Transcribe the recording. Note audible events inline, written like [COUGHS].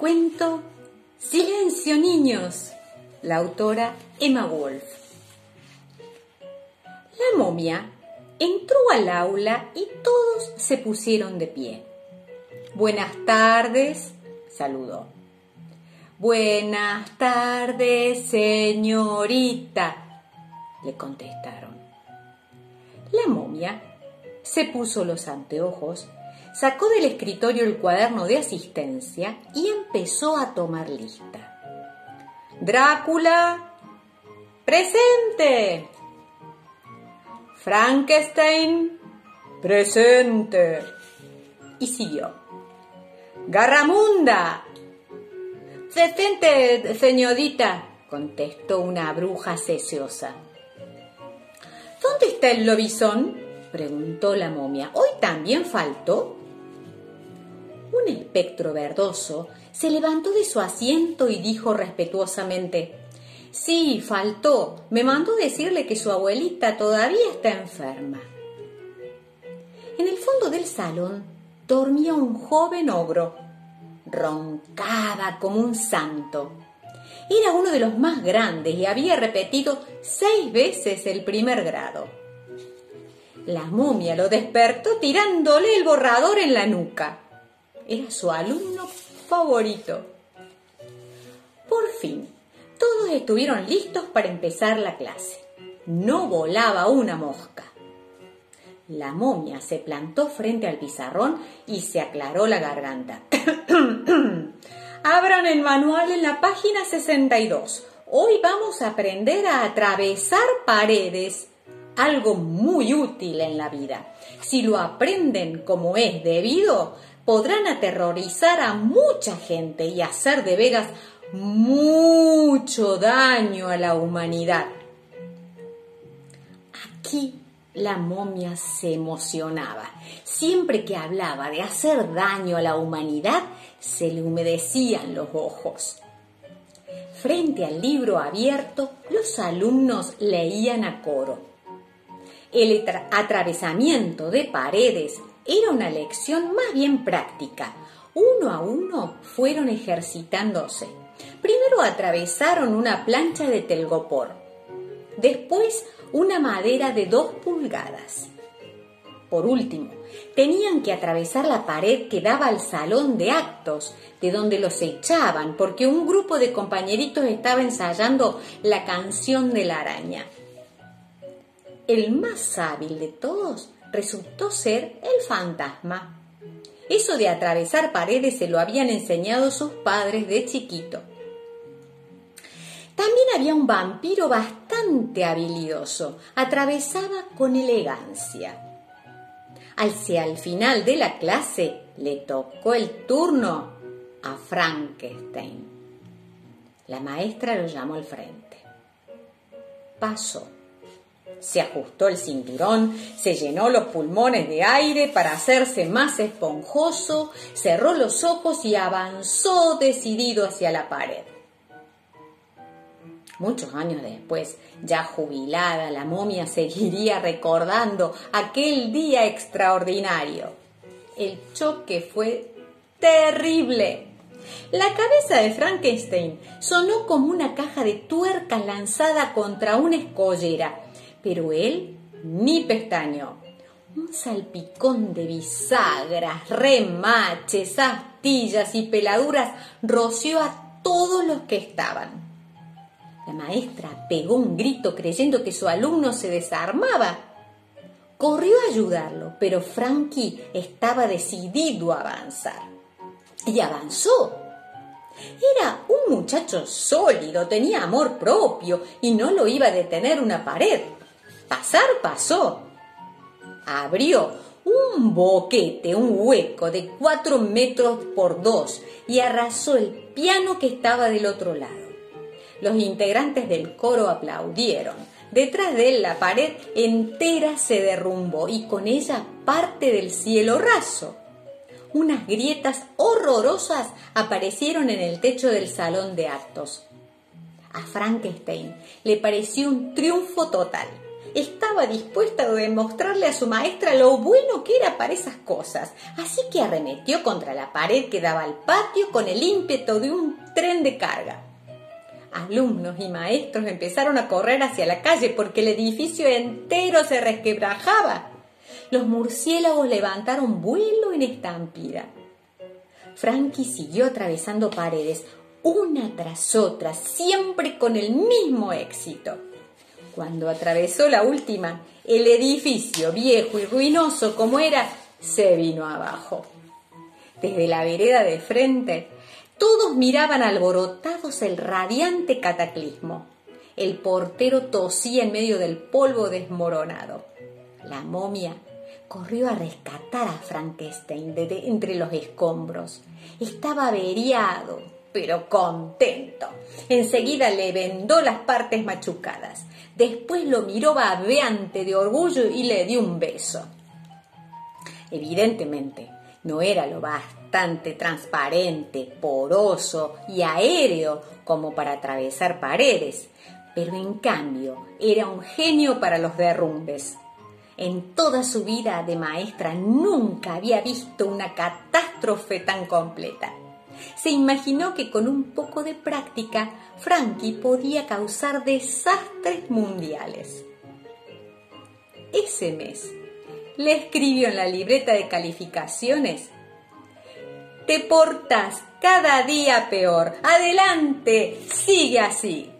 cuento Silencio niños, la autora Emma Wolf. La momia entró al aula y todos se pusieron de pie. Buenas tardes, saludó. Buenas tardes, señorita, le contestaron. La momia se puso los anteojos sacó del escritorio el cuaderno de asistencia y empezó a tomar lista. Drácula, presente. Frankenstein, presente. Y siguió. Garramunda. Presente, señorita, contestó una bruja sesiosa. ¿Dónde está el lobizón? preguntó la momia. ¿Hoy también faltó? Un espectro verdoso se levantó de su asiento y dijo respetuosamente Sí, faltó. Me mandó decirle que su abuelita todavía está enferma. En el fondo del salón dormía un joven ogro. Roncaba como un santo. Era uno de los más grandes y había repetido seis veces el primer grado. La momia lo despertó tirándole el borrador en la nuca. Era su alumno favorito. Por fin, todos estuvieron listos para empezar la clase. No volaba una mosca. La momia se plantó frente al pizarrón y se aclaró la garganta. [COUGHS] Abran el manual en la página 62. Hoy vamos a aprender a atravesar paredes, algo muy útil en la vida. Si lo aprenden como es debido, podrán aterrorizar a mucha gente y hacer de veras mucho daño a la humanidad. Aquí la momia se emocionaba. Siempre que hablaba de hacer daño a la humanidad, se le humedecían los ojos. Frente al libro abierto, los alumnos leían a coro. El atravesamiento de paredes era una lección más bien práctica. Uno a uno fueron ejercitándose. Primero atravesaron una plancha de telgopor, después una madera de dos pulgadas. Por último, tenían que atravesar la pared que daba al salón de actos, de donde los echaban, porque un grupo de compañeritos estaba ensayando la canción de la araña. El más hábil de todos resultó ser el fantasma. Eso de atravesar paredes se lo habían enseñado sus padres de chiquito. También había un vampiro bastante habilidoso, atravesaba con elegancia. Hacia el final de la clase le tocó el turno a Frankenstein. La maestra lo llamó al frente. Pasó se ajustó el cinturón, se llenó los pulmones de aire para hacerse más esponjoso, cerró los ojos y avanzó decidido hacia la pared. Muchos años después, ya jubilada, la momia seguiría recordando aquel día extraordinario. El choque fue terrible. La cabeza de Frankenstein sonó como una caja de tuercas lanzada contra una escollera pero él ni pestaño. Un salpicón de bisagras, remaches, astillas y peladuras roció a todos los que estaban. La maestra pegó un grito creyendo que su alumno se desarmaba. Corrió a ayudarlo, pero Frankie estaba decidido a avanzar. Y avanzó. Era un muchacho sólido, tenía amor propio y no lo iba a detener una pared. Pasar pasó. Abrió un boquete, un hueco de cuatro metros por dos y arrasó el piano que estaba del otro lado. Los integrantes del coro aplaudieron. Detrás de él la pared entera se derrumbó y con ella parte del cielo raso. Unas grietas horrorosas aparecieron en el techo del salón de actos. A Frankenstein le pareció un triunfo total estaba dispuesta a demostrarle a su maestra lo bueno que era para esas cosas, así que arremetió contra la pared que daba al patio con el ímpetu de un tren de carga. Alumnos y maestros empezaron a correr hacia la calle porque el edificio entero se resquebrajaba. Los murciélagos levantaron vuelo en estampida. Frankie siguió atravesando paredes, una tras otra, siempre con el mismo éxito. Cuando atravesó la última, el edificio, viejo y ruinoso como era, se vino abajo. Desde la vereda de frente, todos miraban alborotados el radiante cataclismo. El portero tosía en medio del polvo desmoronado. La momia corrió a rescatar a Frankenstein de entre los escombros. Estaba averiado, pero contento. Enseguida le vendó las partes machucadas. Después lo miró babeante de orgullo y le dio un beso. Evidentemente, no era lo bastante transparente, poroso y aéreo como para atravesar paredes, pero en cambio era un genio para los derrumbes. En toda su vida de maestra nunca había visto una catástrofe tan completa. Se imaginó que con un poco de práctica Frankie podía causar desastres mundiales. Ese mes le escribió en la libreta de calificaciones Te portas cada día peor. Adelante, sigue así.